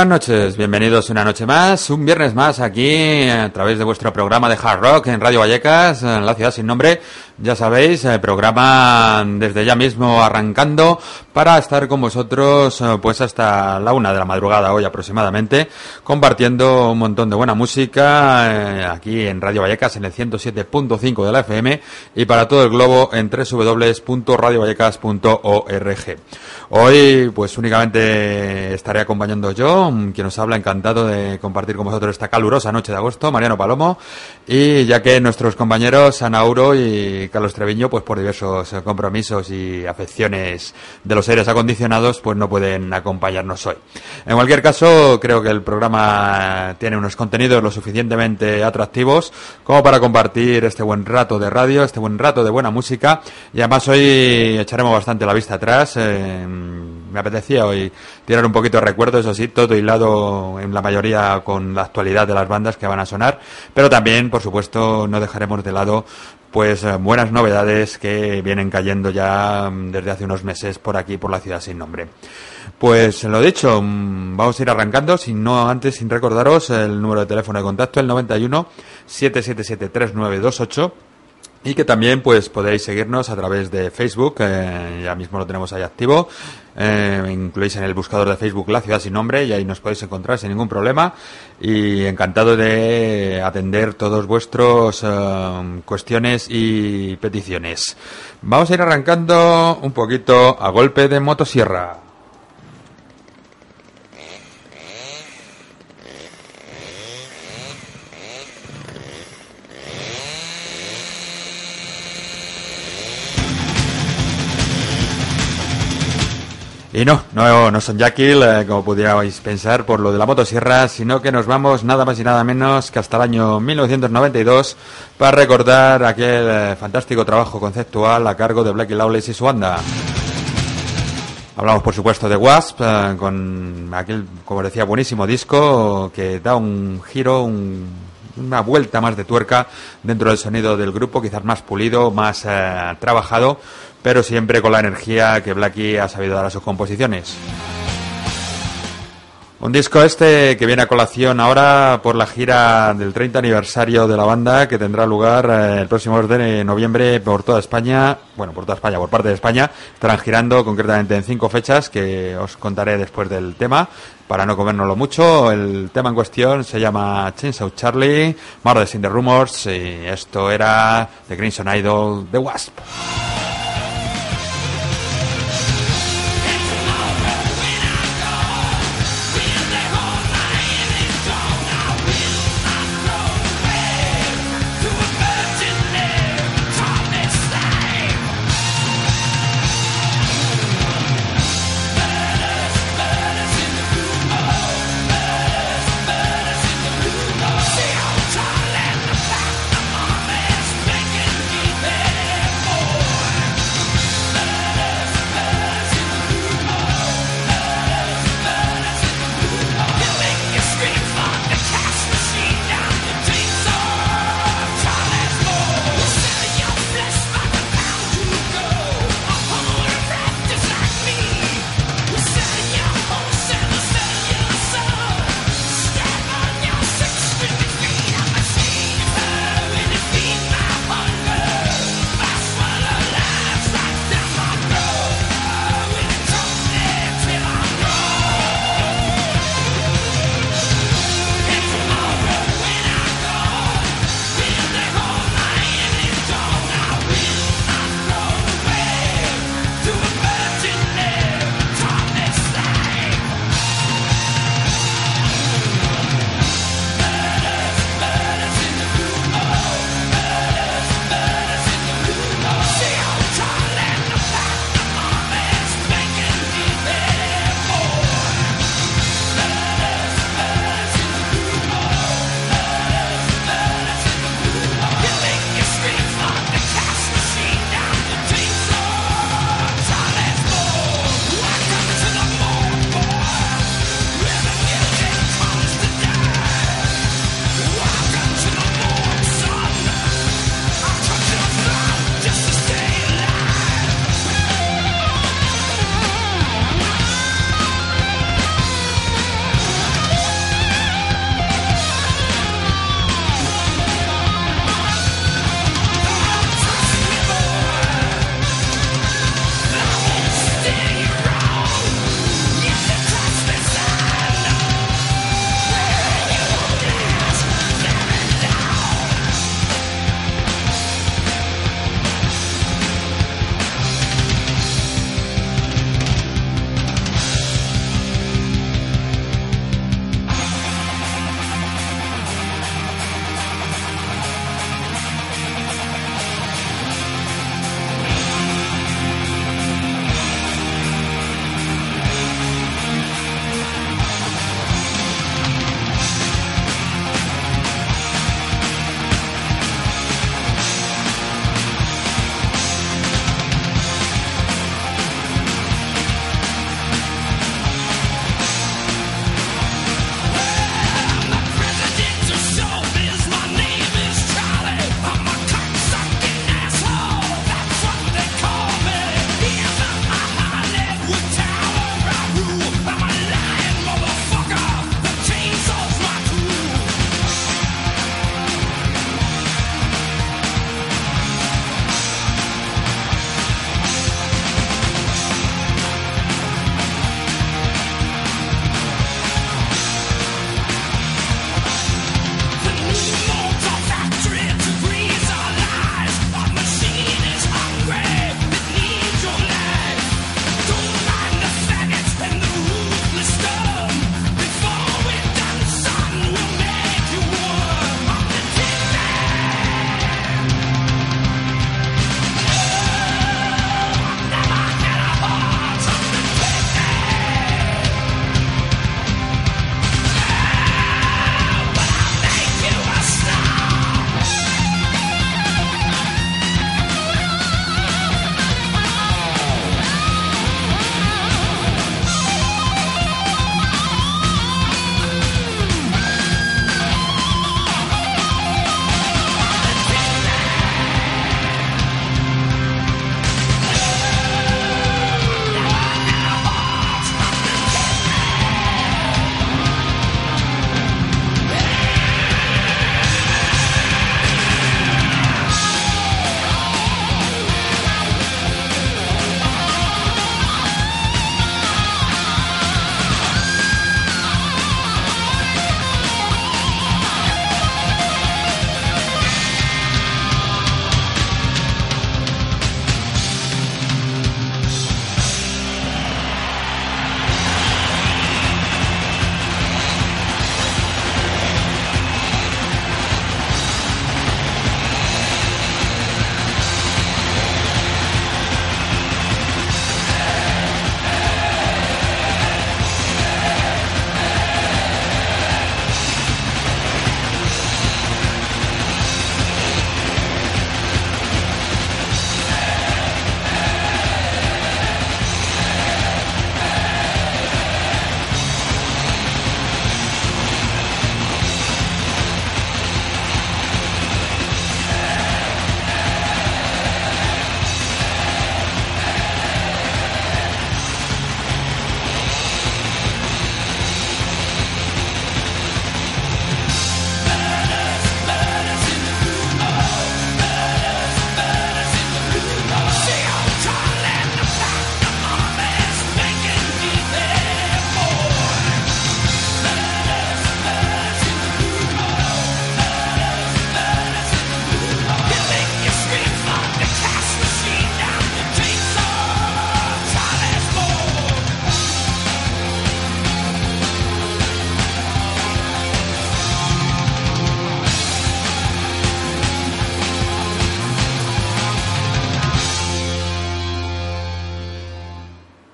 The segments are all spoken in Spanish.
Buenas noches, bienvenidos una noche más, un viernes más aquí a través de vuestro programa de Hard Rock en Radio Vallecas, en la ciudad sin nombre. Ya sabéis, el programa desde ya mismo arrancando para estar con vosotros eh, pues hasta la una de la madrugada hoy aproximadamente, compartiendo un montón de buena música eh, aquí en Radio Vallecas en el 107.5 de la FM y para todo el globo en www.radiovallecas.org. Hoy pues únicamente estaré acompañando yo yo, quien os habla, encantado de compartir con vosotros esta calurosa noche de agosto, Mariano Palomo, y ya que nuestros compañeros Anauro y Carlos Treviño, pues por diversos compromisos y afecciones de los aires acondicionados, pues no pueden acompañarnos hoy. En cualquier caso, creo que el programa tiene unos contenidos lo suficientemente atractivos como para compartir este buen rato de radio, este buen rato de buena música, y además hoy echaremos bastante la vista atrás. Eh, me apetecía hoy tirar un poquito de recuerdo, eso sí, todo hilado en la mayoría con la actualidad de las bandas que van a sonar, pero también, por supuesto, no dejaremos de lado pues eh, buenas novedades que vienen cayendo ya mm, desde hace unos meses por aquí, por la ciudad sin nombre. Pues lo dicho, mm, vamos a ir arrancando, sin no antes, sin recordaros el número de teléfono de contacto, el 91 777 3928 y que también pues podéis seguirnos a través de Facebook, eh, ya mismo lo tenemos ahí activo, eh, incluís en el buscador de Facebook La Ciudad Sin Nombre y ahí nos podéis encontrar sin ningún problema y encantado de atender todos vuestros eh, cuestiones y peticiones. Vamos a ir arrancando un poquito a golpe de motosierra. Y no, no, son Jackil, eh, como pudierais pensar por lo de la motosierra, sino que nos vamos nada más y nada menos que hasta el año 1992 para recordar aquel eh, fantástico trabajo conceptual a cargo de Blackie Lawless y su banda. Hablamos, por supuesto, de Wasp, eh, con aquel, como decía, buenísimo disco que da un giro, una vuelta más de tuerca dentro del sonido del grupo, quizás más pulido, más trabajado pero siempre con la energía que Blackie ha sabido dar a sus composiciones. Un disco este que viene a colación ahora por la gira del 30 aniversario de la banda que tendrá lugar eh, el próximo mes de noviembre por toda España, bueno, por toda España, por parte de España. Estarán girando concretamente en cinco fechas que os contaré después del tema para no comérnoslo mucho. El tema en cuestión se llama Chainsaw Charlie, Murders in the Rumors y esto era The Crimson Idol, The Wasp.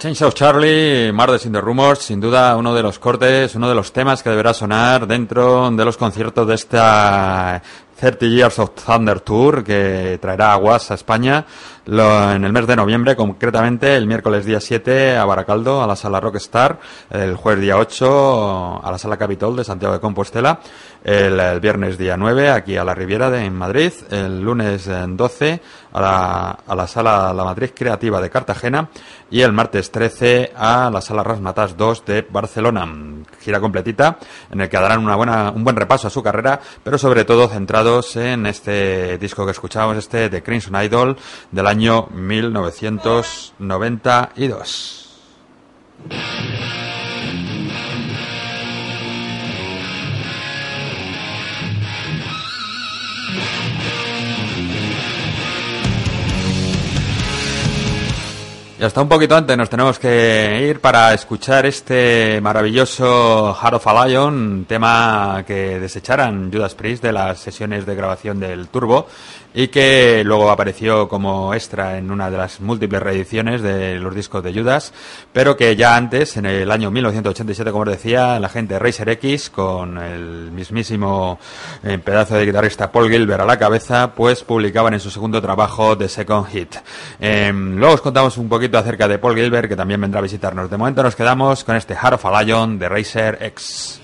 Chainsaw Charlie, Mardes in the Rumors, sin duda uno de los cortes, uno de los temas que deberá sonar dentro de los conciertos de esta 30 Years of Thunder Tour que traerá aguas a España en el mes de noviembre, concretamente el miércoles día 7 a Baracaldo, a la sala Rockstar, el jueves día 8 a la sala Capitol de Santiago de Compostela, el, viernes día 9 aquí a la Riviera de en Madrid, el lunes 12 a la, a la sala La Matriz Creativa de Cartagena y el martes 13 a la sala Rasmatas 2 de Barcelona. Gira completita en el que darán una buena, un buen repaso a su carrera, pero sobre todo centrados en este disco que escuchamos, este de Crimson Idol del año 1992. Y hasta un poquito antes nos tenemos que ir para escuchar este maravilloso Heart of a Lion, tema que desecharan Judas Priest de las sesiones de grabación del Turbo y que luego apareció como extra en una de las múltiples reediciones de los discos de Judas, pero que ya antes, en el año 1987, como os decía, la gente de Racer X, con el mismísimo eh, pedazo de guitarrista Paul Gilbert a la cabeza, pues publicaban en su segundo trabajo The Second Hit. Em, luego os contamos un poquito acerca de Paul Gilbert, que también vendrá a visitarnos. De momento nos quedamos con este Heart of a Lion de Racer X.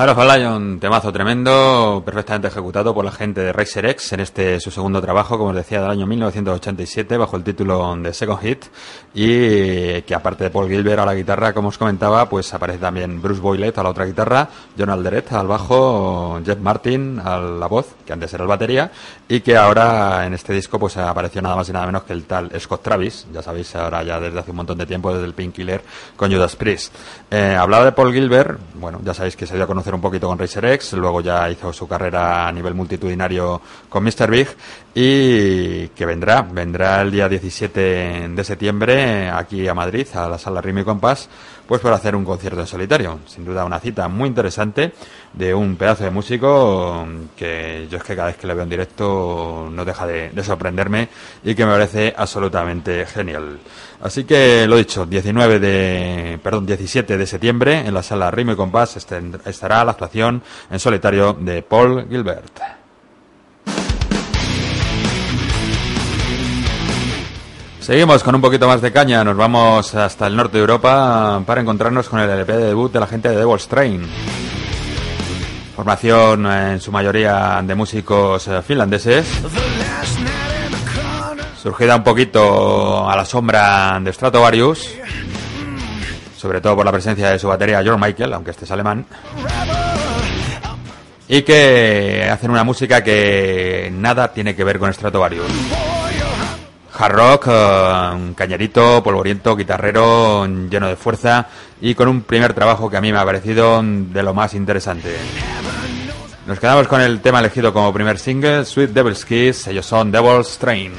Heart of a Lion, temazo tremendo, perfectamente ejecutado por la gente de Racer X en este su segundo trabajo, como os decía, del año 1987, bajo el título de Second Hit, y que aparte de Paul Gilbert a la guitarra, como os comentaba, pues aparece también Bruce Boylet a la otra guitarra, John Alderet al bajo, Jeff Martin a la voz, que antes era el batería, y que ahora en este disco pues apareció nada más y nada menos que el tal Scott Travis, ya sabéis, ahora ya desde hace un montón de tiempo, desde el Painkiller con Judas Priest. Eh, hablaba de Paul Gilbert, bueno, ya sabéis que se dio a conocer un poquito con Racer X, luego ya hizo su carrera a nivel multitudinario con Mr. Big y que vendrá, vendrá el día 17 de septiembre aquí a Madrid, a la sala Rimi Compass, pues para hacer un concierto en solitario. Sin duda una cita muy interesante de un pedazo de músico que yo es que cada vez que le veo en directo no deja de, de sorprenderme y que me parece absolutamente genial. Así que lo dicho, 19 de, perdón, 17 de septiembre en la sala Rimo y Compás estará la actuación en solitario de Paul Gilbert. Seguimos con un poquito más de caña, nos vamos hasta el norte de Europa para encontrarnos con el LP de debut de la gente de Devil's Train. Formación en su mayoría de músicos eh, finlandeses surgida un poquito a la sombra de Stratovarius, sobre todo por la presencia de su batería George Michael, aunque este es alemán, y que hacen una música que nada tiene que ver con Stratovarius. Hard rock, un cañerito, polvoriento, guitarrero, lleno de fuerza y con un primer trabajo que a mí me ha parecido de lo más interesante. Nos quedamos con el tema elegido como primer single, Sweet Devil's Kiss, ellos son Devil's Train.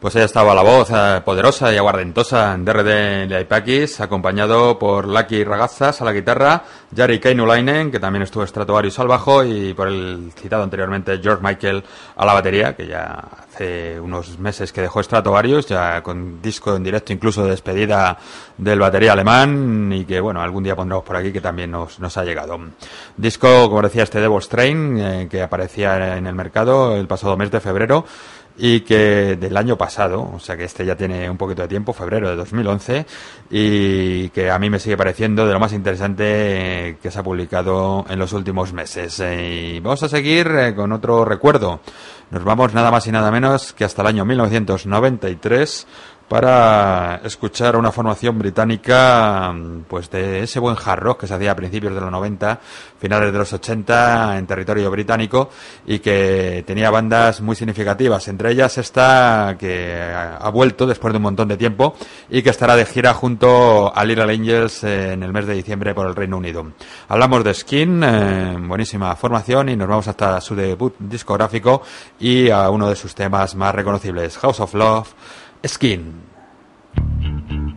Pues ahí estaba la voz eh, poderosa y aguardentosa de RD de Ipakis, acompañado por Lucky Ragazas a la guitarra, Jari Keinulainen, que también estuvo Stratovarius al bajo, y por el citado anteriormente George Michael a la batería, que ya hace unos meses que dejó Stratovarius, ya con disco en directo incluso de despedida del batería alemán, y que bueno, algún día pondremos por aquí que también nos, nos ha llegado. Disco, como decía, este Devil's Train, eh, que aparecía en el mercado el pasado mes de febrero, y que del año pasado, o sea que este ya tiene un poquito de tiempo, febrero de 2011, y que a mí me sigue pareciendo de lo más interesante que se ha publicado en los últimos meses. Y vamos a seguir eh, con otro recuerdo. Nos vamos nada más y nada menos que hasta el año 1993 para escuchar una formación británica pues de ese buen hard rock que se hacía a principios de los 90, finales de los 80 en territorio británico y que tenía bandas muy significativas, entre ellas esta que ha vuelto después de un montón de tiempo y que estará de gira junto a Little Angels en el mes de diciembre por el Reino Unido. Hablamos de Skin, eh, buenísima formación y nos vamos hasta su debut discográfico y a uno de sus temas más reconocibles, House of Love Skin. the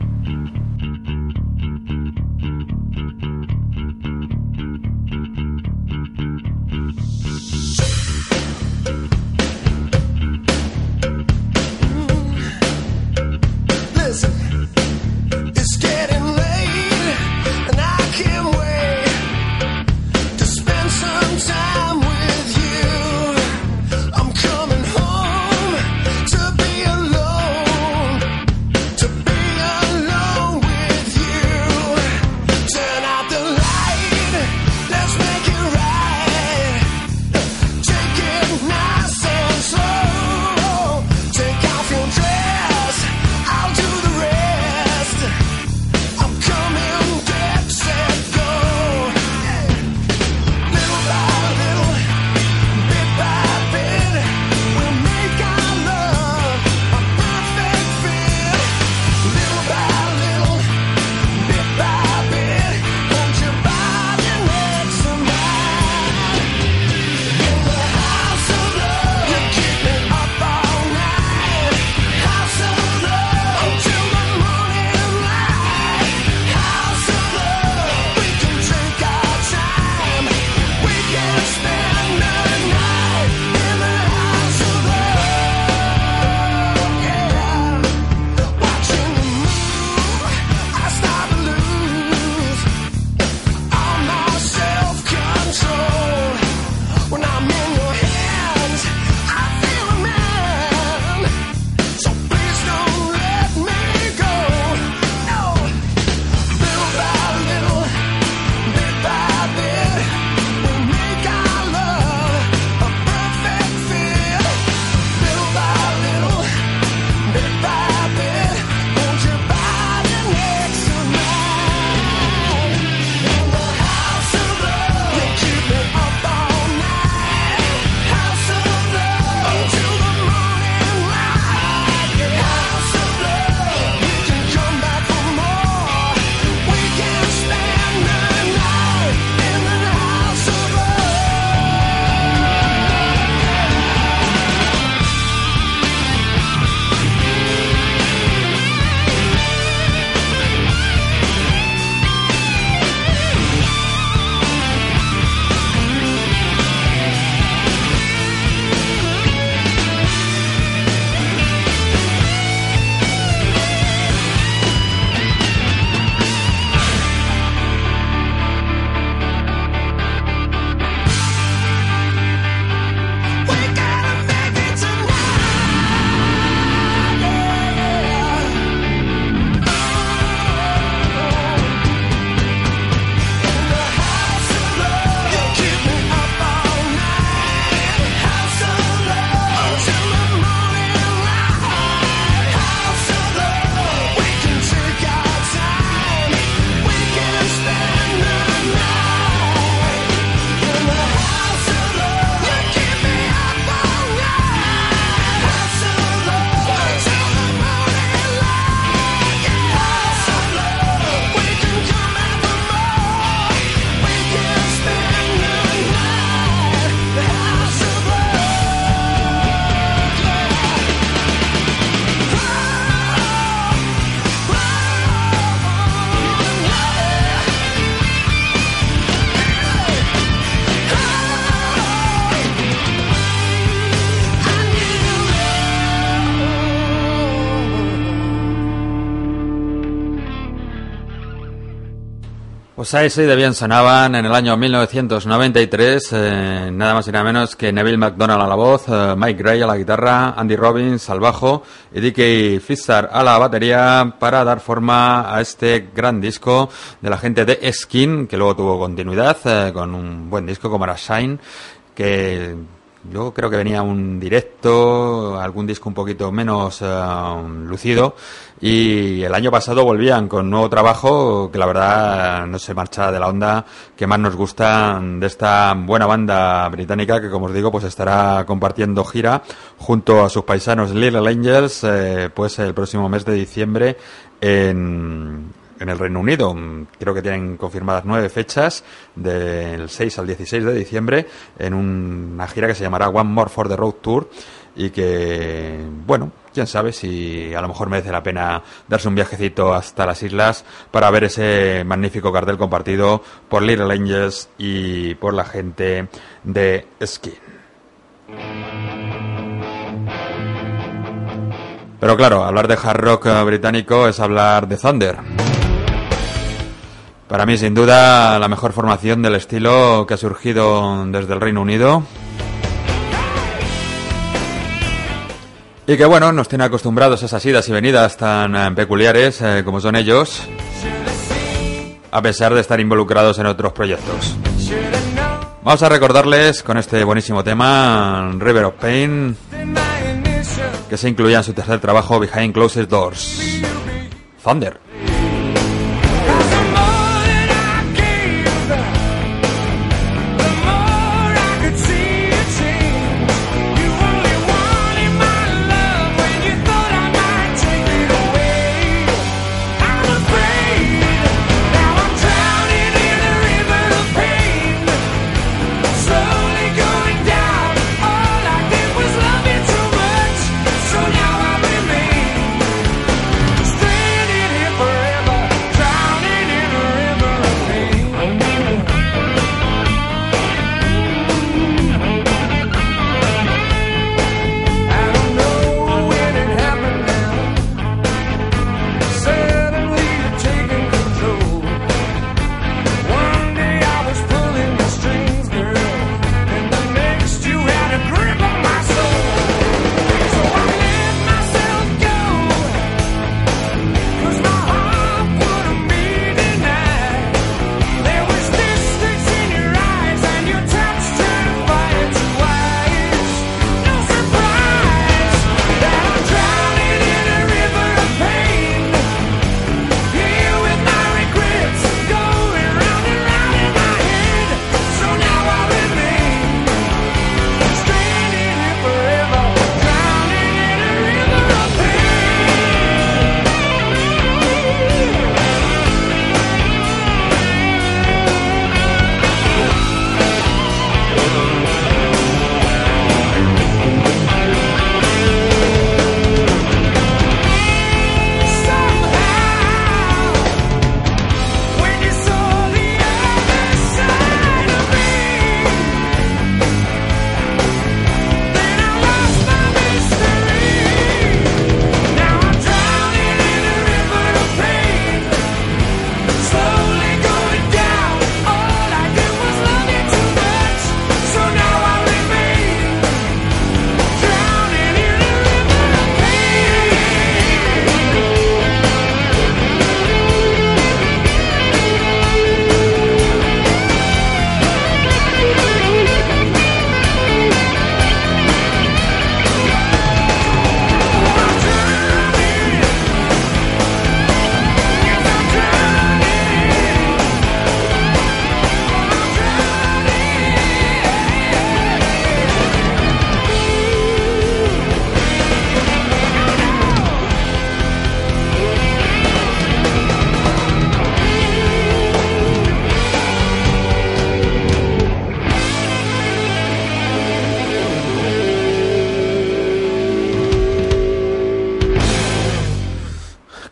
Pues ahí sí de bien sonaban en el año 1993, eh, nada más y nada menos que Neville McDonald a la voz, eh, Mike Gray a la guitarra, Andy Robbins al bajo y Dickie Fisher a la batería para dar forma a este gran disco de la gente de Skin, que luego tuvo continuidad eh, con un buen disco como era Shine, que yo creo que venía un directo, algún disco un poquito menos lucido y el año pasado volvían con nuevo trabajo que la verdad no se marcha de la onda que más nos gusta de esta buena banda británica que como os digo pues estará compartiendo gira junto a sus paisanos Little Angels eh, pues el próximo mes de diciembre en, en el Reino Unido. Creo que tienen confirmadas nueve fechas del 6 al 16 de diciembre en una gira que se llamará One More for the Road Tour y que, bueno, quién sabe si a lo mejor merece la pena darse un viajecito hasta las islas para ver ese magnífico cartel compartido por Little Angels y por la gente de Skin. Pero claro, hablar de hard rock británico es hablar de Thunder. Para mí, sin duda, la mejor formación del estilo que ha surgido desde el Reino Unido Y que bueno, nos tiene acostumbrados a esas idas y venidas tan eh, peculiares eh, como son ellos, a pesar de estar involucrados en otros proyectos. Vamos a recordarles con este buenísimo tema, River of Pain, que se incluía en su tercer trabajo, Behind Closed Doors. Thunder.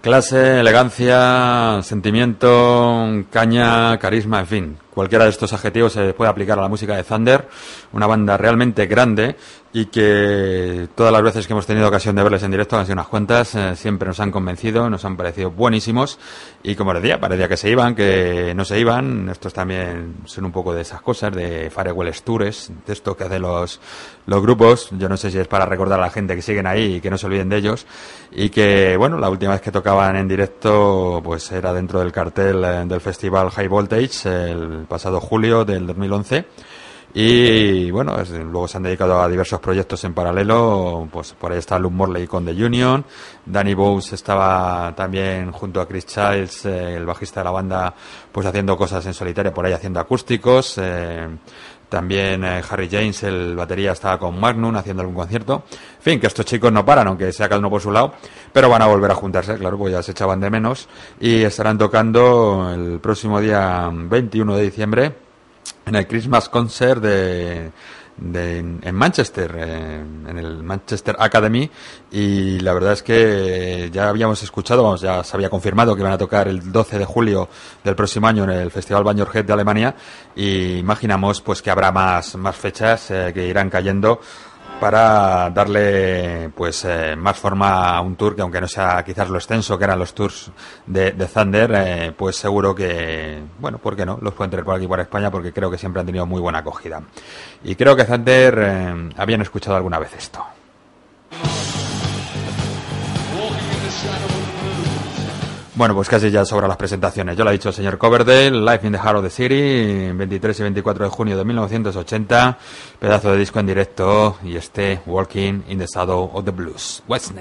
Clase, elegancia, sentimiento, caña, carisma, en fin. cualquiera de estos adjetivos se puede aplicar a la música de Thunder, una banda realmente grande y que todas las veces que hemos tenido ocasión de verles en directo, han sido unas cuantas, eh, siempre nos han convencido, nos han parecido buenísimos. Y como les decía, parecía que se iban, que no se iban, estos también son un poco de esas cosas, de Farewell Tours, de esto que hacen los, los grupos, yo no sé si es para recordar a la gente que siguen ahí y que no se olviden de ellos. Y que, bueno, la última vez que tocaban en directo pues era dentro del cartel eh, del festival High Voltage el pasado julio del 2011 y bueno, luego se han dedicado a diversos proyectos en paralelo. Pues por ahí está Luke Morley con The Union. Danny Bowes estaba también junto a Chris Childs, eh, el bajista de la banda, pues haciendo cosas en solitario, por ahí haciendo acústicos. Eh, también eh, Harry James, el batería, estaba con Magnum haciendo algún concierto. En fin, que estos chicos no paran, aunque sea cada uno por su lado, pero van a volver a juntarse, claro, pues ya se echaban de menos. Y estarán tocando el próximo día 21 de diciembre en el Christmas Concert de, en Manchester, en, el Manchester Academy, y la verdad es que ya habíamos escuchado, vamos, ya se había confirmado que iban a tocar el 12 de julio del próximo año en el Festival Head de Alemania, y imaginamos pues que habrá más, más fechas eh, que irán cayendo para darle pues eh, más forma a un tour que aunque no sea quizás lo extenso que eran los tours de, Thunder eh, pues seguro que bueno por qué no los pueden tener por aquí por España porque creo que siempre han tenido muy buena acogida. Y creo que Thunder eh, habían escuchado alguna vez esto Bueno, pues casi ya sobra las presentaciones. Yo lo ha dicho el señor Coverdale, Life in the Heart of the City, 23 y 24 de junio de 1980, pedazo de disco en directo y este Walking in the Shadow of the Blues, West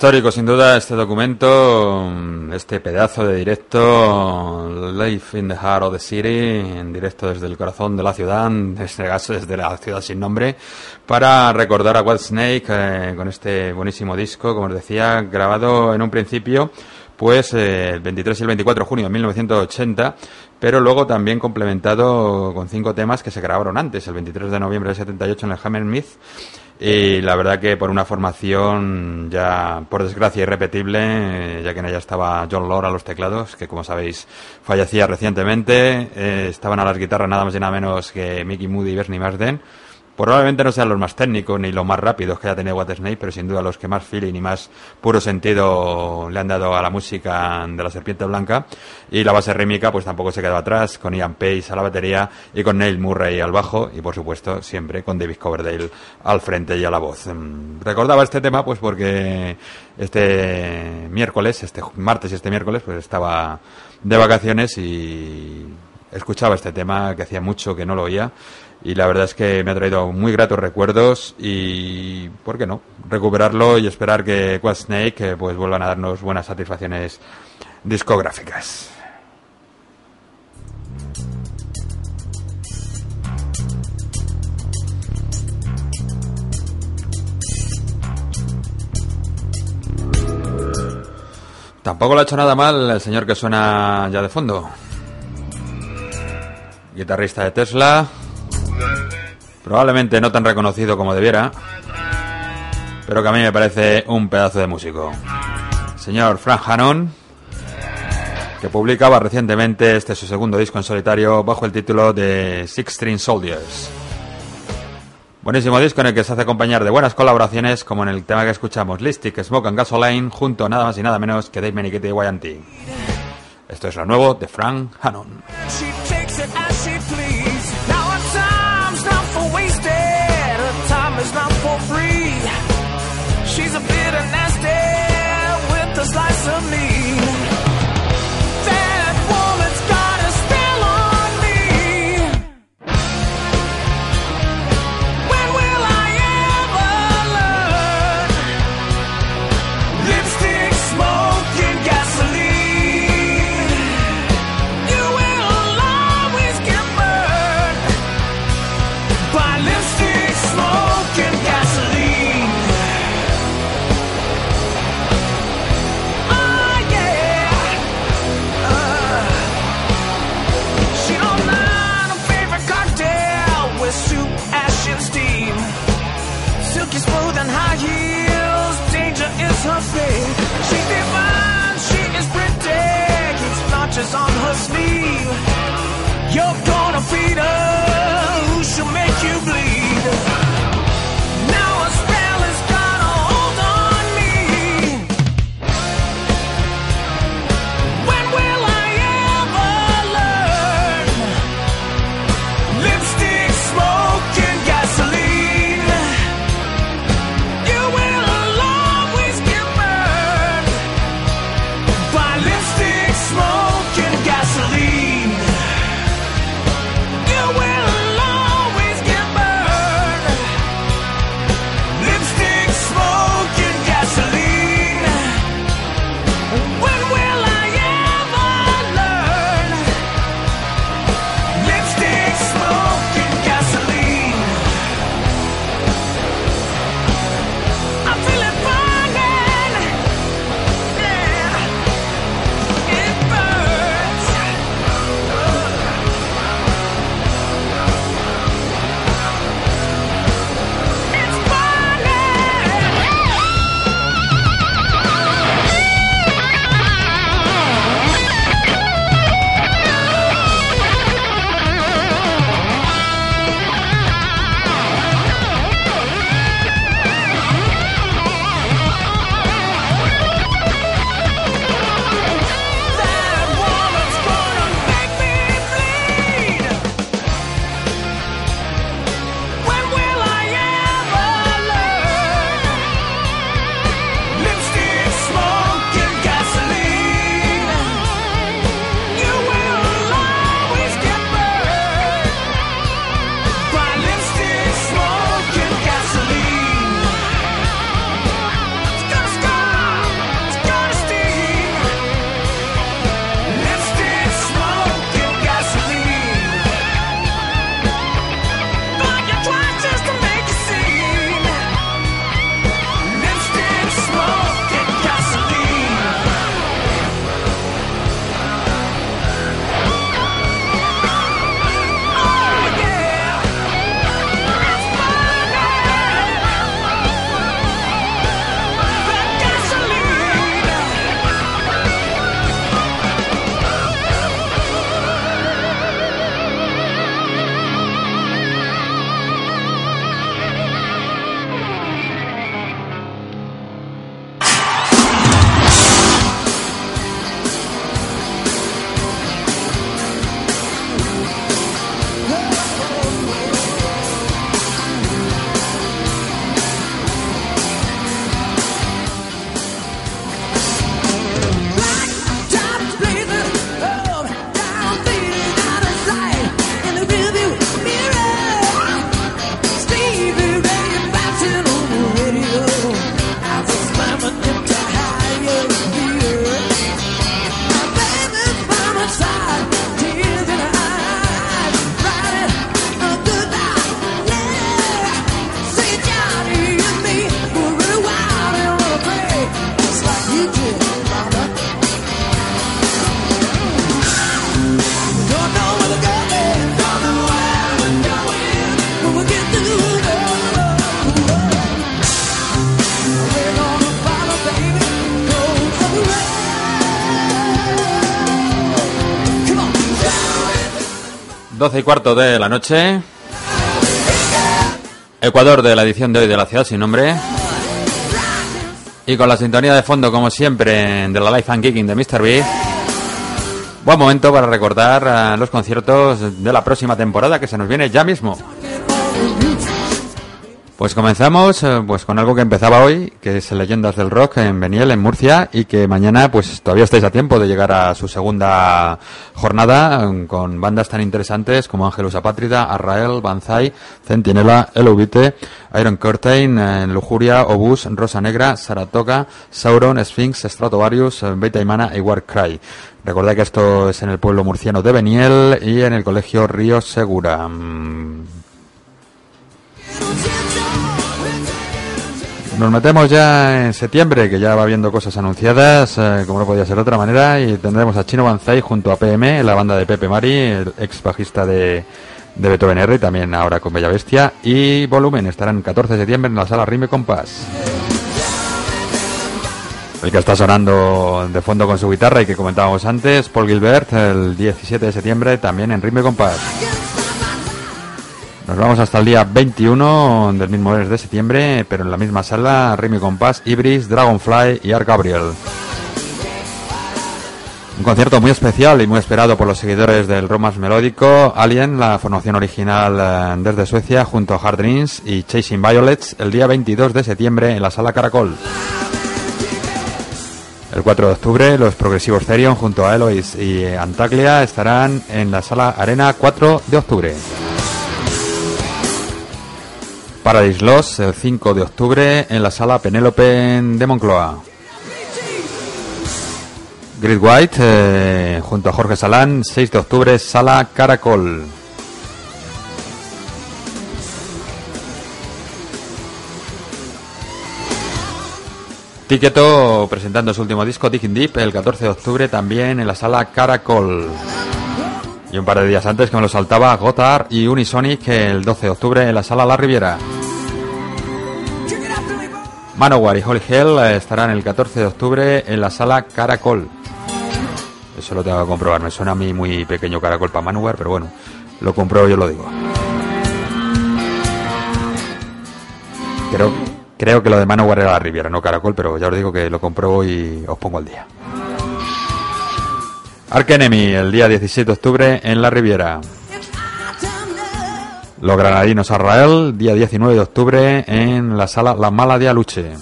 Histórico, sin duda, este documento, este pedazo de directo, Life in the Heart of the City, en directo desde el corazón de la ciudad, en este caso desde la ciudad sin nombre, para recordar a Wild Snake eh, con este buenísimo disco, como os decía, grabado en un principio, pues eh, el 23 y el 24 de junio de 1980, pero luego también complementado con cinco temas que se grabaron antes, el 23 de noviembre del 78 en el Hammersmith, y la verdad que por una formación ya, por desgracia, irrepetible, eh, ya que en ella estaba John Lord a los teclados, que como sabéis fallecía recientemente, eh, estaban a las guitarras nada más y nada menos que Mickey Moody y Bernie Marsden, Probablemente no sean los más técnicos ni los más rápidos que haya tenido Water Snake, pero sin duda los que más feeling y más puro sentido le han dado a la música de la Serpiente Blanca. Y la base rítmica pues tampoco se quedó atrás, con Ian Pace a la batería y con Neil Murray al bajo y por supuesto siempre con David Coverdale al frente y a la voz. Mm, recordaba este tema pues porque este miércoles, este martes y este miércoles pues estaba de vacaciones y escuchaba este tema que hacía mucho que no lo oía y la verdad es que me ha traído muy gratos recuerdos y, ¿por qué no?, recuperarlo y esperar que Quad Snake pues vuelvan a darnos buenas satisfacciones discográficas. Tampoco lo ha hecho nada mal el señor que suena ya de fondo. Guitarrista de Tesla, Probablemente no tan reconocido como debiera, pero que a mí me parece un pedazo de músico. Señor Frank Hannon, que publicaba recientemente este su segundo disco en solitario bajo el título de Six String Soldiers. Buenísimo disco en el que se hace acompañar de buenas colaboraciones, como en el tema que escuchamos, Listic, Smoke and Gasoline, junto nada más y nada menos que Dave Menichetti y YT. Esto es lo nuevo de Frank Hannon. 12 y cuarto de la noche. Ecuador de la edición de hoy de la ciudad sin nombre. Y con la sintonía de fondo, como siempre, de la Life and Kicking de Mr. B. Buen momento para recordar eh, los conciertos de la próxima temporada que se nos viene ya mismo. Pues comenzamos eh, pues con algo que empezaba hoy, que es Leyendas del Rock en Beniel, en Murcia, y que mañana pues todavía estáis a tiempo de llegar a su segunda jornada eh, con bandas tan interesantes como Ángelus Apátrida, Arrael, Banzai, Centinela, El Iron Curtain, eh, Lujuria, Obus, Rosa Negra, Saratoga, Sauron, Sphinx, Stratovarius, Beta Imana y Warcry. Recordad que esto es en el pueblo murciano de Beniel y en el colegio Río Segura. Nos metemos ya en septiembre, que ya va habiendo cosas anunciadas, eh, como no podía ser de otra manera, y tendremos a Chino Banzai junto a PM, la banda de Pepe Mari, el ex bajista de, de Beethoven R, también ahora con Bella Bestia, y Volumen estarán el 14 de septiembre en la sala Rime Compás. El que está sonando de fondo con su guitarra y que comentábamos antes, Paul Gilbert, el 17 de septiembre también en Rime Compás. Nos vamos hasta el día 21 del mismo mes de septiembre, pero en la misma sala, Remy Compass, Ibris, Dragonfly y Art Gabriel. Un concierto muy especial y muy esperado por los seguidores del Romas melódico, Alien, la formación original eh, desde Suecia, junto a Hard Dreams y Chasing Violets, el día 22 de septiembre en la sala Caracol. El 4 de octubre, los progresivos Therion junto a Elois y Antaglia estarán en la sala Arena 4 de octubre. Paradise Lost el 5 de octubre en la sala Penélope de Moncloa. Grid White eh, junto a Jorge Salán, 6 de octubre, sala Caracol. Tiqueto presentando su último disco Digging Deep el 14 de octubre también en la sala Caracol. Y un par de días antes que me lo saltaba Gotthard y Unisonic el 12 de octubre en la sala La Riviera. Manowar y Holy Hell estarán el 14 de octubre en la sala Caracol. Eso lo tengo que comprobar. Me suena a mí muy pequeño Caracol para Manowar, pero bueno, lo compro yo lo digo. Creo, creo que lo de Manowar era la Riviera, no Caracol, pero ya os digo que lo compro y os pongo al día. Ark Enemy, el día 17 de octubre en La Riviera. Los Granadinos Arrael, día 19 de octubre en la sala La Mala de Aluche.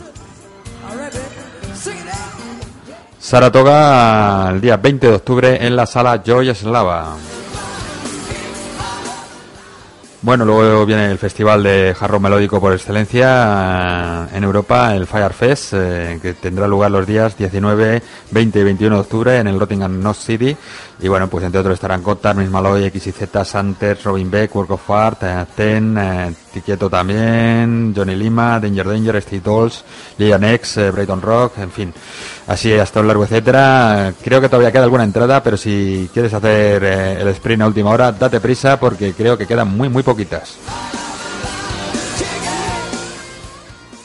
Saratoga, el día 20 de octubre en la sala Joy Slava. Bueno, luego viene el festival de jarro melódico por excelencia eh, en Europa, el Fire Fest, eh, que tendrá lugar los días 19, 20 y 21 de octubre en el Rottingham North City. Y bueno, pues entre otros estarán Cottar, Miss Malloy, XYZ, Santers, Robin Beck, Work of Art, eh, Ten, Tiquieto también, Johnny Lima, Danger Danger, Street Dolls, Lilian X, Brighton Rock, en fin. Así hasta un largo etcétera. Creo que todavía queda alguna entrada, pero si quieres hacer el sprint a última hora, date prisa porque creo que quedan muy, muy poquitas.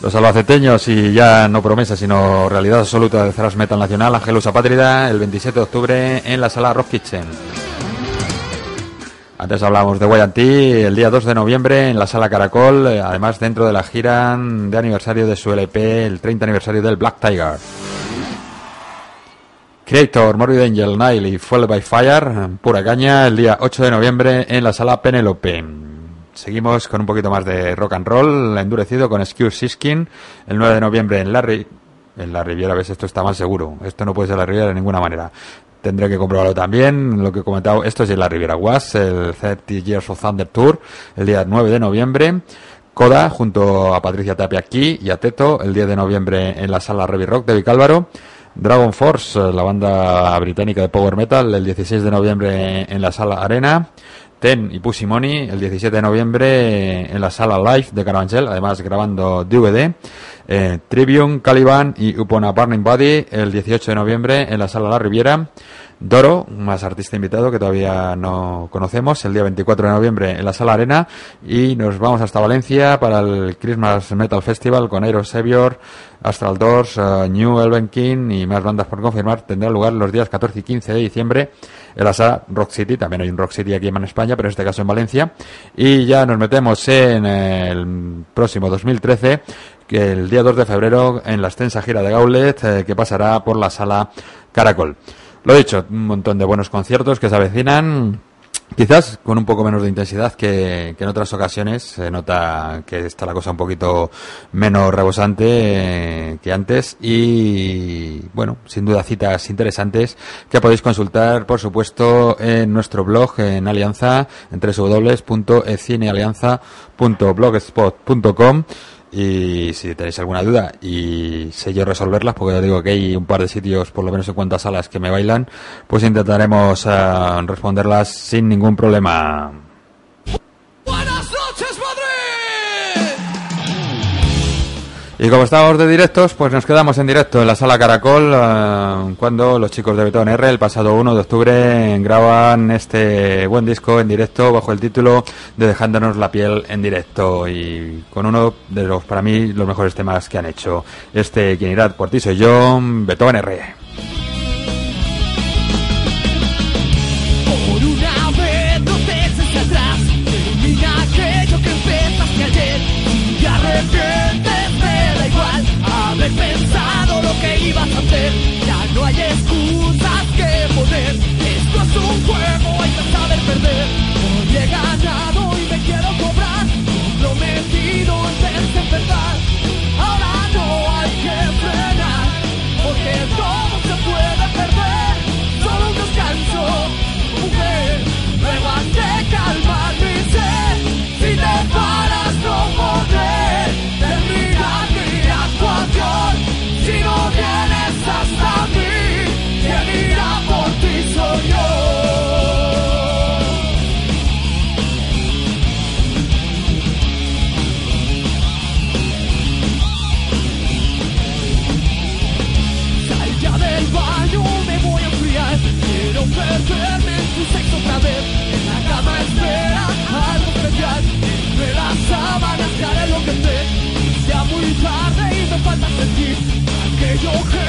Los albaceteños y ya no promesa, sino realidad absoluta de thrash metal nacional, Angelus Apátrida, el 27 de octubre en la sala Rock Kitchen. Antes hablábamos de Guayanti el día 2 de noviembre en la sala Caracol, eh, además dentro de la gira de aniversario de su LP, el 30 aniversario del Black Tiger. Creator, Morbid Angel, Nile y Fuel by Fire, pura caña, el día 8 de noviembre en la sala Penelope. Seguimos con un poquito más de rock and roll, endurecido con Skew Siskin, el 9 de noviembre en la, en la Riviera. ¿Ves? Esto está mal seguro. Esto no puede ser la Riviera de ninguna manera. Tendré que comprobarlo también. Lo que he comentado, esto es en la Riviera Was, el 30 Years of Thunder Tour, el día 9 de noviembre. Coda junto a Patricia Tapia aquí y a Teto el 10 de noviembre en la sala Revi Rock de Vicálvaro. Dragon Force, la banda británica de Power Metal, el 16 de noviembre en la sala Arena. Ten y Pussy Money el 17 de noviembre en la sala Live de Carabanchel, además grabando DVD. Eh, Tribune, Caliban y Upon a Burning Body el 18 de noviembre en la sala La Riviera. Doro, más artista invitado que todavía no conocemos, el día 24 de noviembre en la Sala Arena. Y nos vamos hasta Valencia para el Christmas Metal Festival con Aero Savior, Astral Doors, uh, New Elven King y más bandas por confirmar. Tendrá lugar los días 14 y 15 de diciembre en la sala Rock City. También hay un Rock City aquí en España, pero en este caso en Valencia. Y ya nos metemos en el próximo 2013 que el día 2 de febrero en la extensa gira de Gaulet eh, que pasará por la sala Caracol. Lo dicho, un montón de buenos conciertos que se avecinan. Quizás con un poco menos de intensidad que, en otras ocasiones. Se nota que está la cosa un poquito menos rebosante eh, que antes. Y bueno, sin duda citas interesantes que podéis consultar, por supuesto, en nuestro blog en Alianza, en www.ecinealianza.blogspot.com y si tenéis alguna duda y sé yo resolverlas, porque ya digo que hay un par de sitios, por lo menos en cuanto a salas, que me bailan, pues intentaremos uh, responderlas sin ningún problema. Y como estamos de directos, pues nos quedamos en directo en la sala Caracol eh, cuando los chicos de Betón R el pasado 1 de octubre graban este buen disco en directo bajo el título de Dejándonos la piel en directo y con uno de los para mí los mejores temas que han hecho. Este quien irá por ti soy yo, Betón R. pensado lo que ibas a hacer. Aquello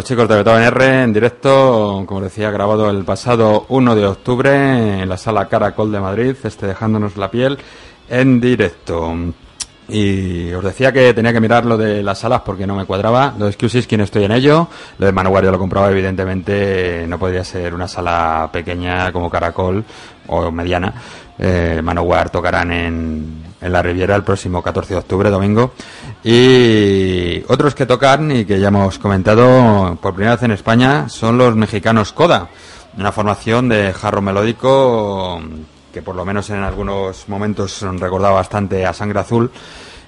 los chicos de Beethoven R en directo, como decía, grabado el pasado 1 de octubre en la sala Caracol de Madrid, este dejándonos la piel en directo. Y os decía que tenía que mirar lo de las salas porque no me cuadraba. Lo de Excusis, quien estoy en ello. Lo de Manowar ya lo compraba, evidentemente no podría ser una sala pequeña como Caracol o mediana. Eh, Manowar tocarán en, en la Riviera el próximo 14 de octubre, domingo. Y otros que tocan y que ya hemos comentado por primera vez en España son los mexicanos Coda, una formación de jarro melódico que por lo menos en algunos momentos recordaba bastante a Sangre Azul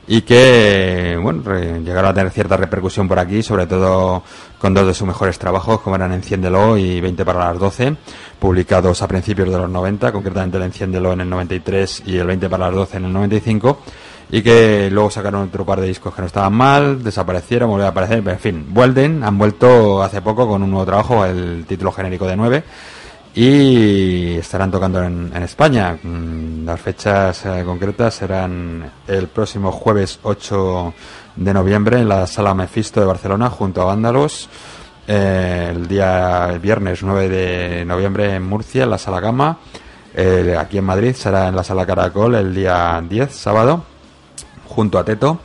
y que bueno llegaron a tener cierta repercusión por aquí, sobre todo con dos de sus mejores trabajos, como eran Enciéndelo y 20 para las 12, publicados a principios de los 90, concretamente el Enciéndelo en el 93 y el 20 para las 12 en el 95, y que luego sacaron otro par de discos que no estaban mal, desaparecieron, volvieron a aparecer, en fin, vuelven, han vuelto hace poco con un nuevo trabajo, el título genérico de 9, y estarán tocando en, España. Mm, las fechas eh, concretas serán el próximo jueves 8 de noviembre en la Sala Mefisto de Barcelona junto a Vándalos. Eh, el día viernes 9 de noviembre en Murcia en la Sala Gama. aquí en Madrid será en la Sala Caracol el día 10, sábado, junto a Teto.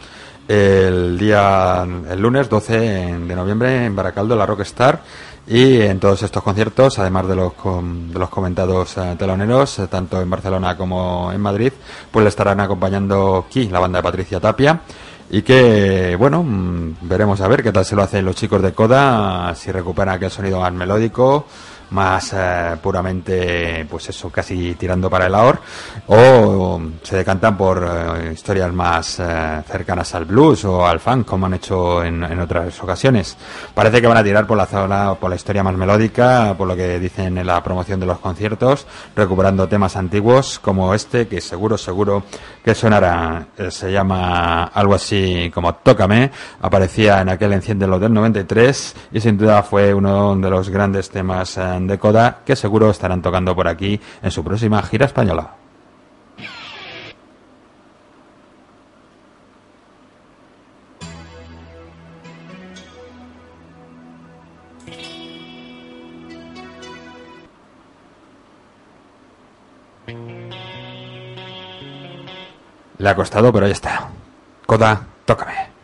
El día el lunes 12 de noviembre en Baracaldo, la Rockstar y en todos estos conciertos, además de los, de los comentados eh, teloneros, eh, tanto en Barcelona como en Madrid, pues le estarán acompañando aquí la banda de Patricia Tapia. Y que, bueno, mm, veremos a ver qué tal se lo hacen los chicos de Coda, si recuperan aquel sonido más melódico más eh, puramente, pues eso, casi tirando para el ahor, o se decantan por eh, historias más eh, cercanas al blues o al funk, como han hecho en, en, otras ocasiones. Parece que van a tirar por la zona, por la historia más melódica, por lo que dicen en la promoción de los conciertos, recuperando temas antiguos como este, que seguro, seguro que sonará. se llama algo así como Tócame, aparecía en aquel Enciéndelo del 93 y sin duda fue uno de los grandes temas de Coda que seguro estarán tocando por aquí en su próxima gira española. Le ha costado, pero ahí está. Coda, tócame.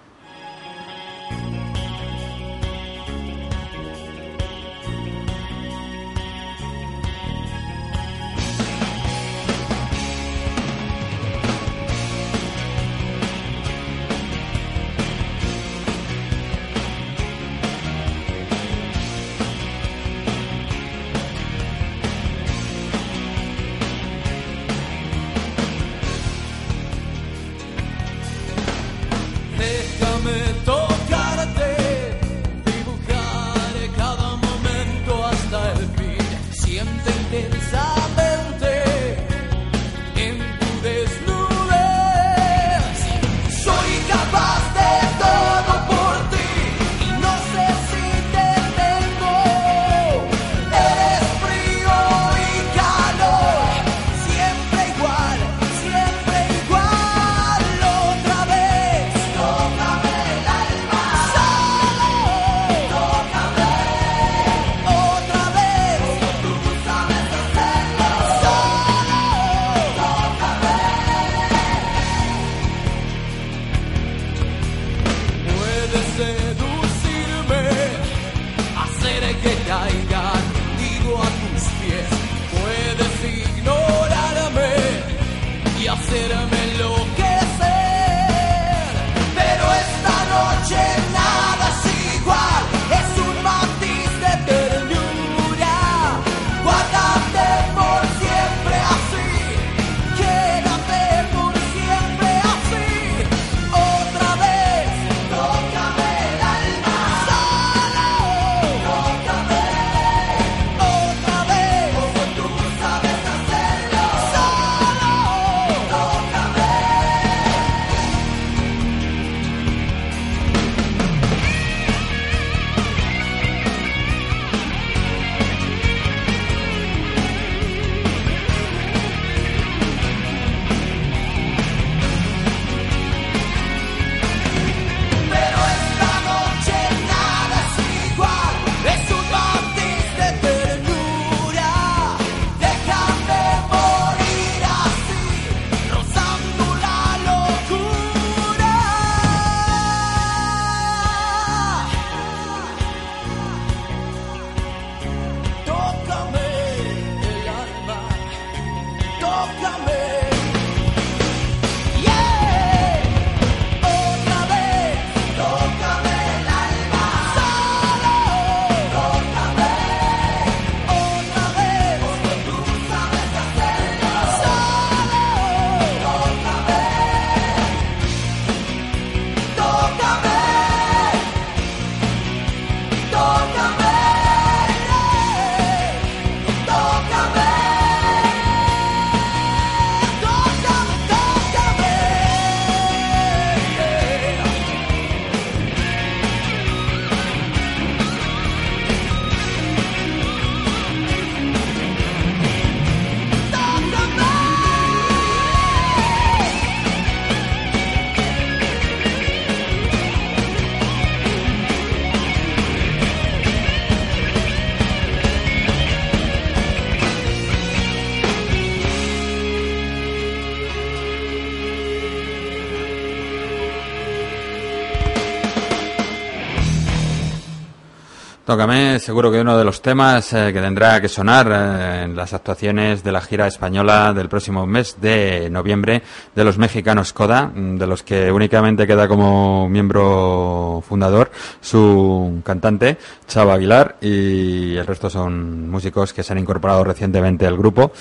Tócame, seguro que uno de los temas eh, que tendrá que sonar eh, en las actuaciones de la gira española del próximo mes de noviembre de los mexicanos Coda, mm, de los que únicamente queda como miembro fundador su cantante, Chava Aguilar, y el resto son músicos que se han incorporado recientemente al grupo.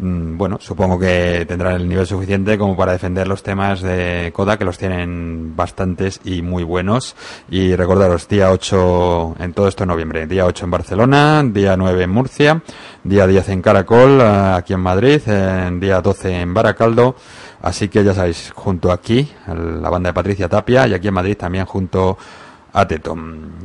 Mm, bueno, supongo que tendrán el nivel suficiente como para defender los temas de Coda, que los tienen bastantes y muy buenos. Y recordaros, día 8 en todo esto en noviembre, día 8 en Barcelona, día 9 en Murcia, día 10 en Caracol, eh, aquí en Madrid, en día 12 en Baracaldo. Así que ya sabéis, junto aquí, la banda de Patricia Tapia, y aquí en Madrid también junto a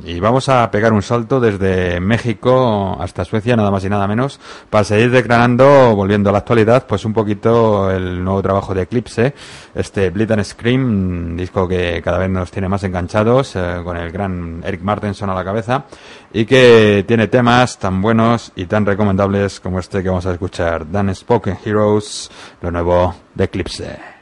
Y vamos a pegar un salto desde México hasta Suecia, nada más y nada menos, para seguir declarando, volviendo a la actualidad, pues un poquito el nuevo trabajo de Eclipse, este Bleed and Scream, disco que cada vez nos tiene más enganchados, eh, con el gran Eric Martenson a la cabeza, y que tiene temas tan buenos y tan recomendables como este que vamos a escuchar, Dan Spoken Heroes, lo nuevo de Eclipse.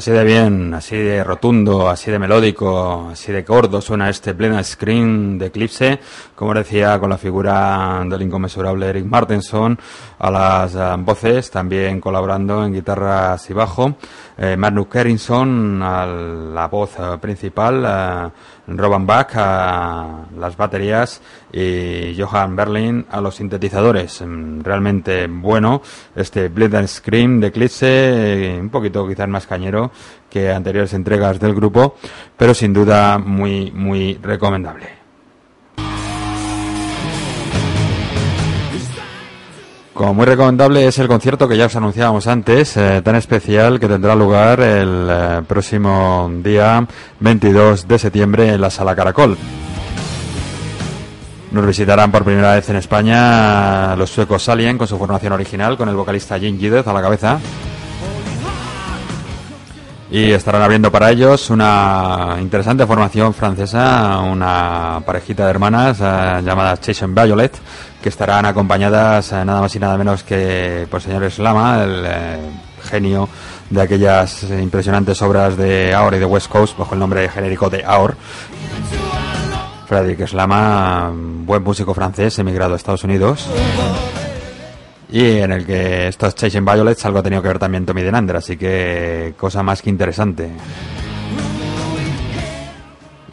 Así de bien, así de rotundo, así de melódico, así de gordo suena este plena screen de Eclipse, como decía, con la figura del inconmensurable Eric Martenson a las eh, voces, también colaborando en guitarras y bajo, eh, Manu Kerrinson a la voz eh, principal, eh, Robin Bach a las baterías y Johan Berlin a los sintetizadores. Mm, realmente bueno este and Scream de Eclipse, un poquito quizás más cañero que anteriores entregas del grupo, pero sin duda muy, muy recomendable. Como muy recomendable es el concierto que ya os anunciábamos antes, eh, tan especial que tendrá lugar el eh, próximo día 22 de septiembre en la Sala Caracol. Nos visitarán por primera vez en España los suecos Alien con su formación original, con el vocalista Jim Gidez a la cabeza. Y estarán abriendo para ellos una interesante formación francesa, una parejita de hermanas eh, llamadas Chase and Violet, que estarán acompañadas eh, nada más y nada menos que por el señor Slama, el eh, genio de aquellas impresionantes obras de Aor y de West Coast, bajo el nombre genérico de Aor. Frederick Slama, buen músico francés, emigrado a Estados Unidos y en el que estos Chasing Violets algo ha tenido que ver también Tommy Denander, así que cosa más que interesante.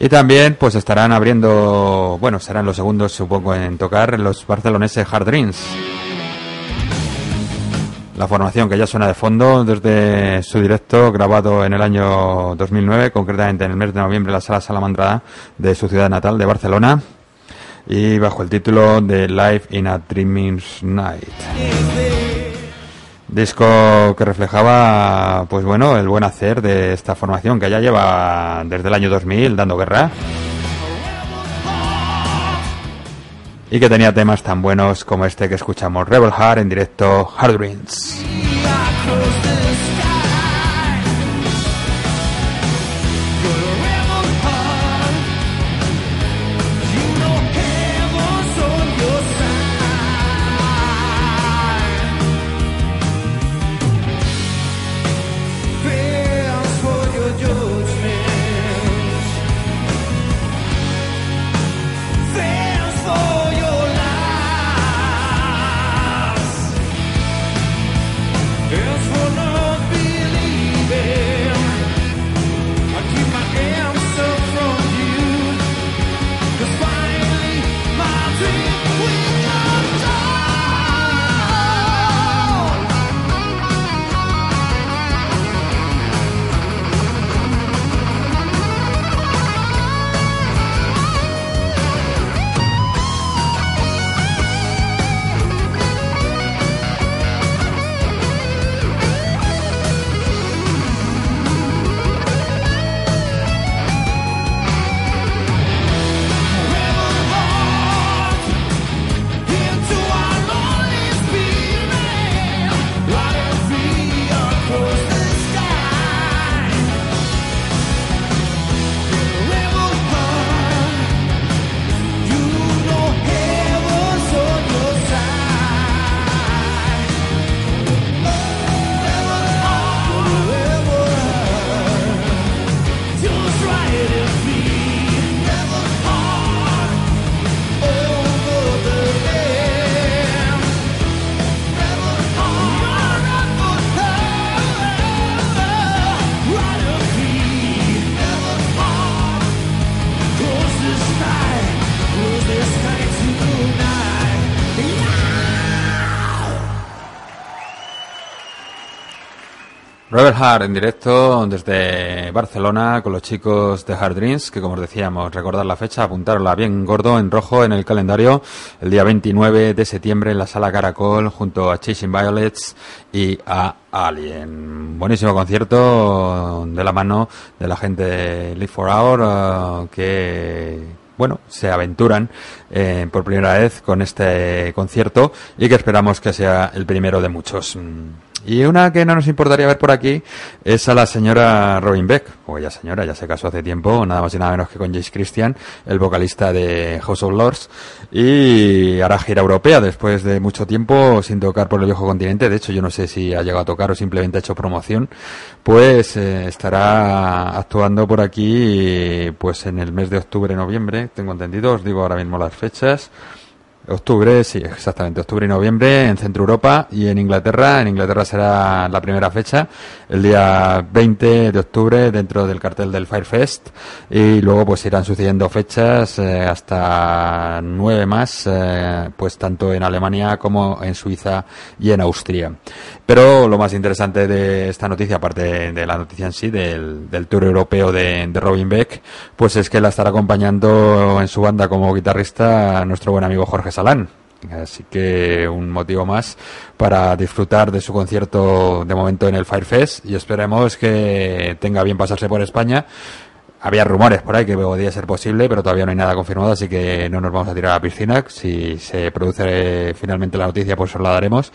Y también pues estarán abriendo, bueno, serán los segundos supongo en tocar los barceloneses Hard Dreams. La formación que ya suena de fondo desde su directo grabado en el año 2009, concretamente en el mes de noviembre en la sala Salamandrada de su ciudad natal de Barcelona y bajo el título de Life in a Dreaming Night. Disco que reflejaba, pues bueno, el buen hacer de esta formación que ya lleva desde el año 2000 dando guerra. Y que tenía temas tan buenos como este que escuchamos, Rebel Heart en directo, Hard Dreams. Robert Hart en directo desde Barcelona con los chicos de Hard Dreams, que como os decíamos, recordar la fecha, apuntarla bien gordo en rojo en el calendario, el día 29 de septiembre en la sala Caracol junto a Chasing Violets y a Alien. Buenísimo concierto de la mano de la gente de Live for Hour eh, que bueno, se aventuran eh, por primera vez con este concierto y que esperamos que sea el primero de muchos. Y una que no nos importaría ver por aquí es a la señora Robin Beck, o ya señora, ya se casó hace tiempo, nada más y nada menos que con Jace Christian, el vocalista de House of Lords, y hará gira europea después de mucho tiempo sin tocar por el viejo continente, de hecho yo no sé si ha llegado a tocar o simplemente ha hecho promoción, pues eh, estará actuando por aquí pues en el mes de octubre, noviembre, tengo entendido, os digo ahora mismo las fechas, Octubre, sí, exactamente, octubre y noviembre en Centro Europa y en Inglaterra. En Inglaterra será la primera fecha, el día 20 de octubre dentro del cartel del Firefest y luego pues irán sucediendo fechas eh, hasta nueve más, eh, pues tanto en Alemania como en Suiza y en Austria. Pero lo más interesante de esta noticia, aparte de la noticia en sí, del, Tour Europeo de, de Robin Beck, pues es que la estará acompañando en su banda como guitarrista nuestro buen amigo Jorge Así que un motivo más para disfrutar de su concierto de momento en el Firefest y esperemos que tenga bien pasarse por España. Había rumores por ahí que podía ser posible, pero todavía no hay nada confirmado, así que no nos vamos a tirar a la piscina. Si se produce finalmente la noticia, pues os la daremos.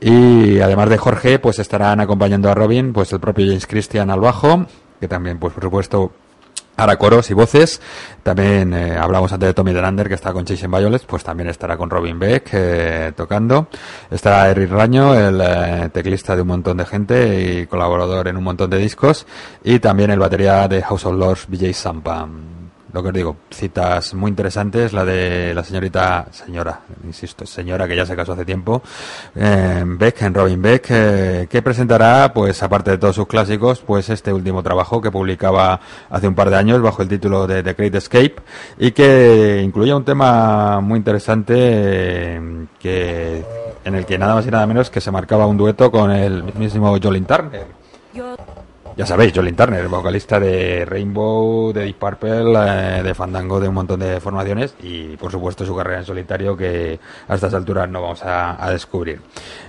Y además de Jorge, pues estarán acompañando a Robin, pues el propio James Christian al bajo, que también, pues por supuesto, hará coros y voces. También eh, hablamos antes de Tommy Delander, que está con Chase Violets, pues también estará con Robin Beck eh, tocando. Estará Eric Raño, el eh, teclista de un montón de gente y colaborador en un montón de discos. Y también el batería de House of Lords, BJ Sampa lo que os digo, citas muy interesantes, la de la señorita, señora, insisto, señora que ya se casó hace tiempo, eh, Beck, en Robin Beck, eh, que presentará, pues aparte de todos sus clásicos, pues este último trabajo que publicaba hace un par de años bajo el título de The Great Escape y que incluye un tema muy interesante eh, que en el que nada más y nada menos que se marcaba un dueto con el mismísimo Jolin Turner. Ya sabéis, Jolin Turner, vocalista de Rainbow, de Deep Purple, eh, de Fandango, de un montón de formaciones y por supuesto su carrera en solitario que a estas alturas no vamos a, a descubrir.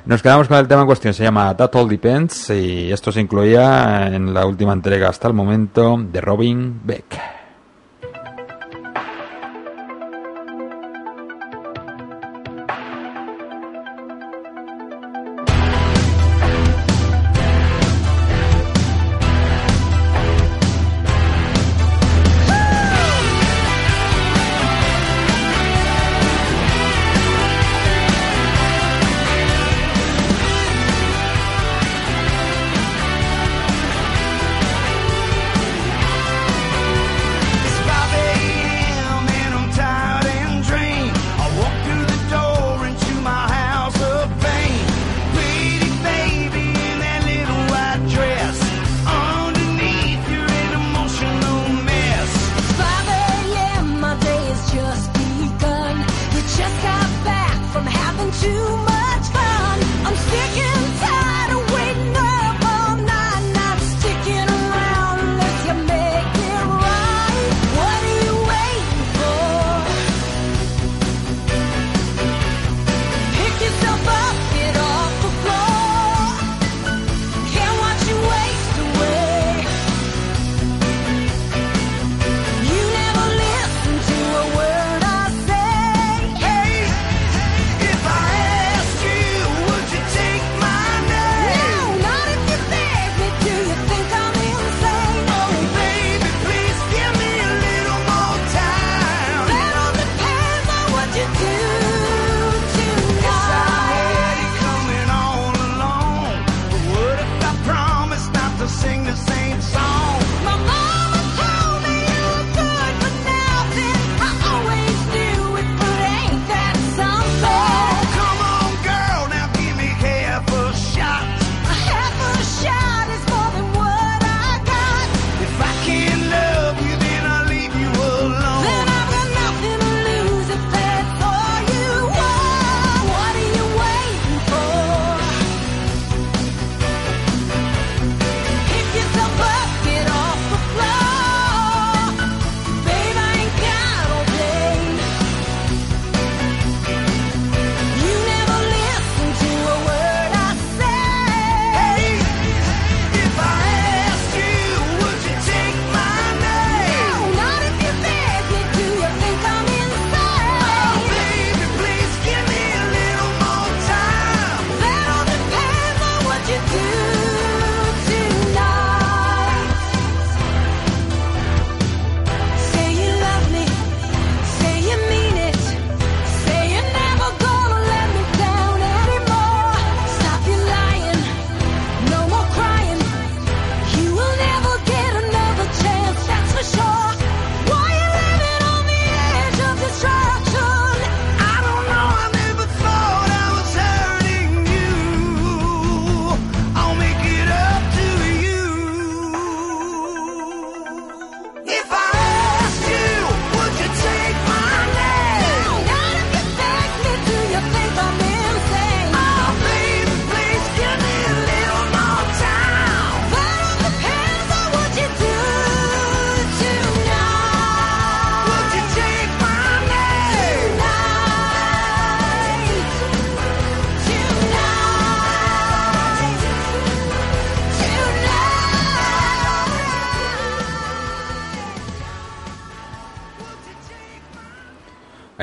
Nos quedamos con el tema en cuestión, se llama That All Depends y esto se incluía en la última entrega hasta el momento de Robin Beck.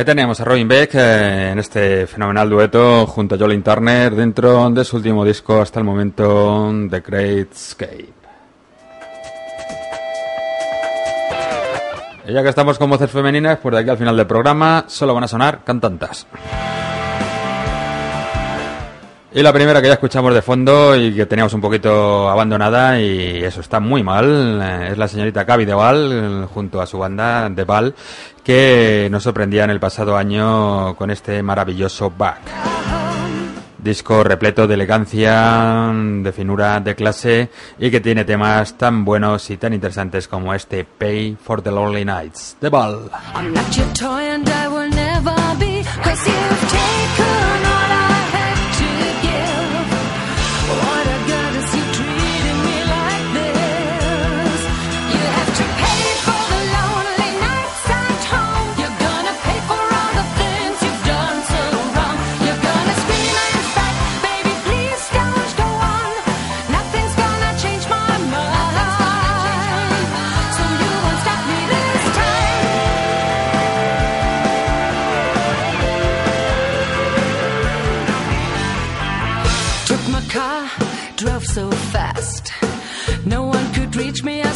Teníamos a Robin Beck eh, en este fenomenal dueto junto a Jolene Turner dentro de su último disco hasta el momento, The Great Escape. Y ya que estamos con voces femeninas, pues de aquí al final del programa solo van a sonar cantantas. Y la primera que ya escuchamos de fondo y que teníamos un poquito abandonada y eso está muy mal eh, es la señorita Gaby Deval junto a su banda Deval que nos sorprendía en el pasado año con este maravilloso Back. Disco repleto de elegancia, de finura, de clase y que tiene temas tan buenos y tan interesantes como este Pay for the Lonely Nights. Deval. I'm reach me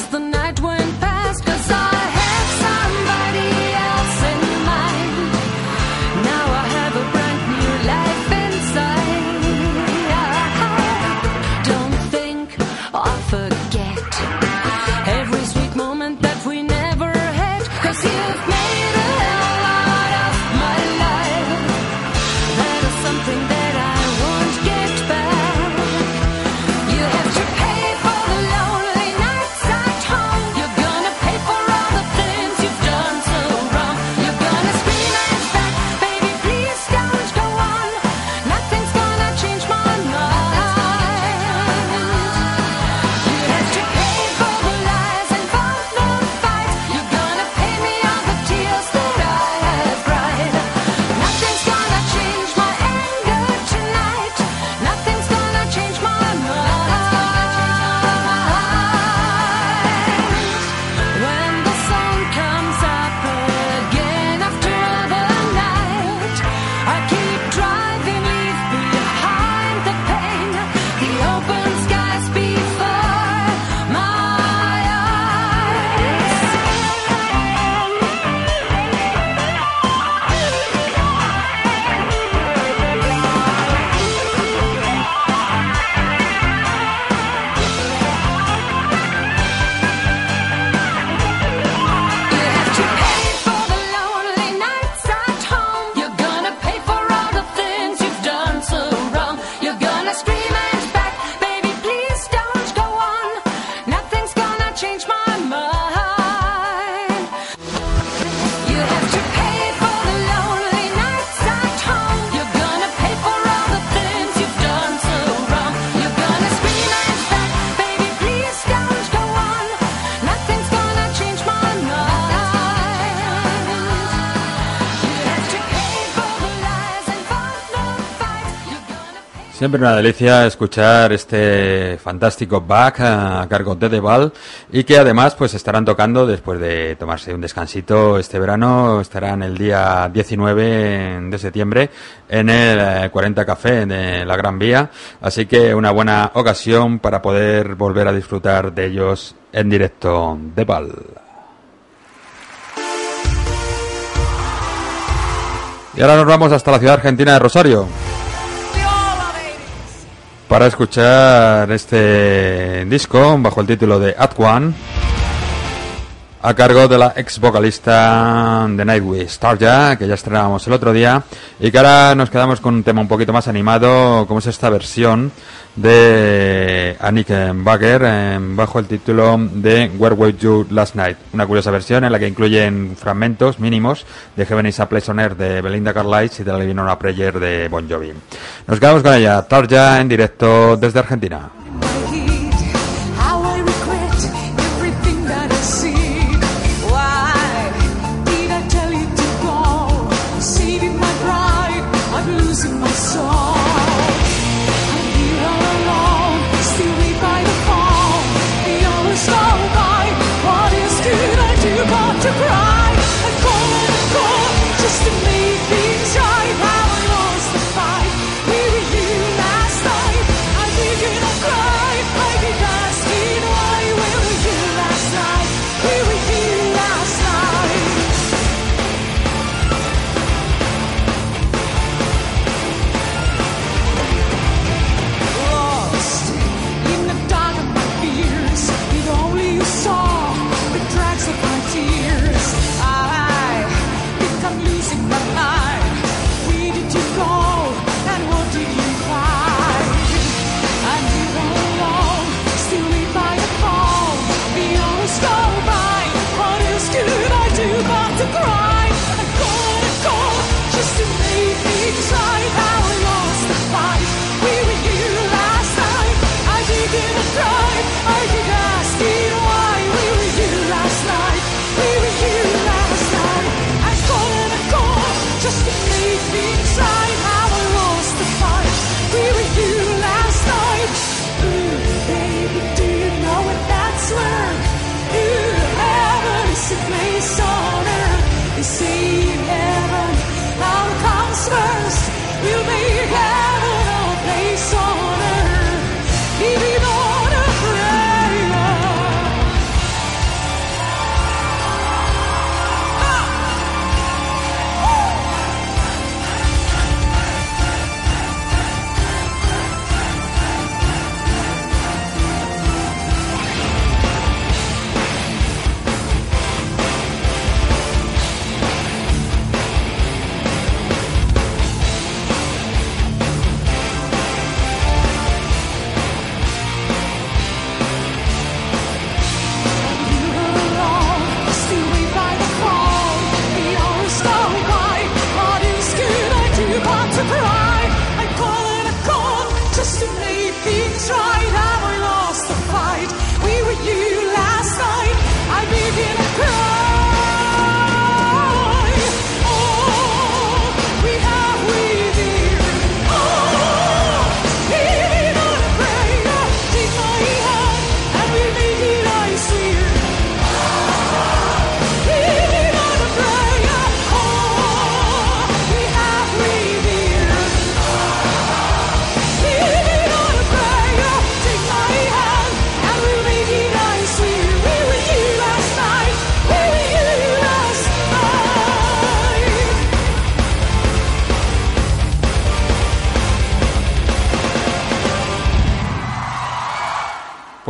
Siempre una delicia escuchar este fantástico back a cargo de Deval y que además pues estarán tocando después de tomarse un descansito este verano, estarán el día 19 de septiembre en el eh, 40 Café de la Gran Vía, así que una buena ocasión para poder volver a disfrutar de ellos en directo. Deval. Y ahora nos vamos hasta la ciudad argentina de Rosario para escuchar este disco bajo el título de At One a cargo de la ex vocalista de Nightwish, Tarja, que ya estrenábamos el otro día y que ahora nos quedamos con un tema un poquito más animado como es esta versión de Annick Bagger eh, bajo el título de Where Were You Last Night, una curiosa versión en la que incluyen fragmentos mínimos de Heaven is a Place on Earth de Belinda Carlisle y de la Living Prayer de Bon Jovi. Nos quedamos con ella, Tarja en directo desde Argentina.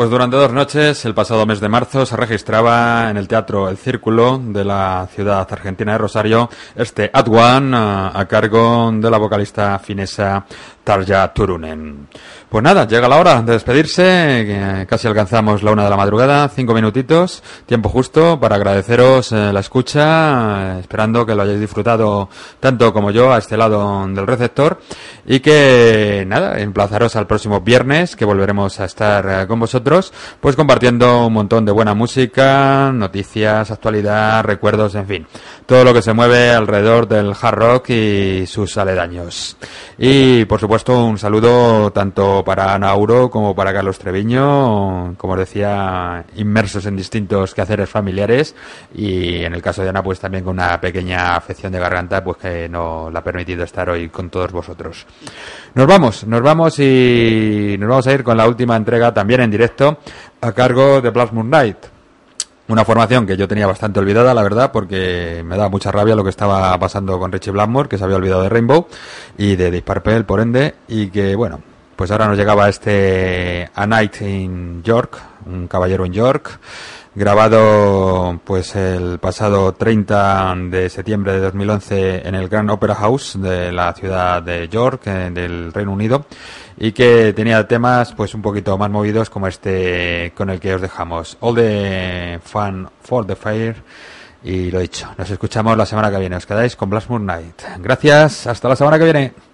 Pues durante dos noches, el pasado mes de marzo, se registraba en el Teatro El Círculo de la ciudad argentina de Rosario este At One a, a cargo de la vocalista finesa Tarja Turunen. Pues nada, llega la hora de despedirse, casi alcanzamos la una de la madrugada, cinco minutitos, tiempo justo para agradeceros eh, la escucha, eh, esperando que lo hayáis disfrutado tanto como yo a este lado del receptor y que nada, emplazaros al próximo viernes que volveremos a estar eh, con vosotros, pues compartiendo un montón de buena música, noticias, actualidad, recuerdos, en fin, todo lo que se mueve alrededor del hard rock y sus aledaños. Y por supuesto un saludo tanto para Nauro como para Carlos Treviño, como os decía, inmersos en distintos quehaceres familiares y en el caso de Ana pues también con una pequeña afección de garganta pues que no la ha permitido estar hoy con todos vosotros. Nos vamos, nos vamos y nos vamos a ir con la última entrega también en directo a cargo de Plasma Night. Una formación que yo tenía bastante olvidada, la verdad, porque me daba mucha rabia lo que estaba pasando con Richie Blackmore, que se había olvidado de Rainbow y de Purple, por ende, y que, bueno, pues ahora nos llegaba este A Night in York, un caballero en York, grabado pues el pasado 30 de septiembre de 2011 en el Grand Opera House de la ciudad de York, eh, del Reino Unido, y que tenía temas pues un poquito más movidos como este con el que os dejamos. All the Fun for the Fire. Y lo dicho, nos escuchamos la semana que viene. Os quedáis con Blast Moon Night. Gracias, hasta la semana que viene.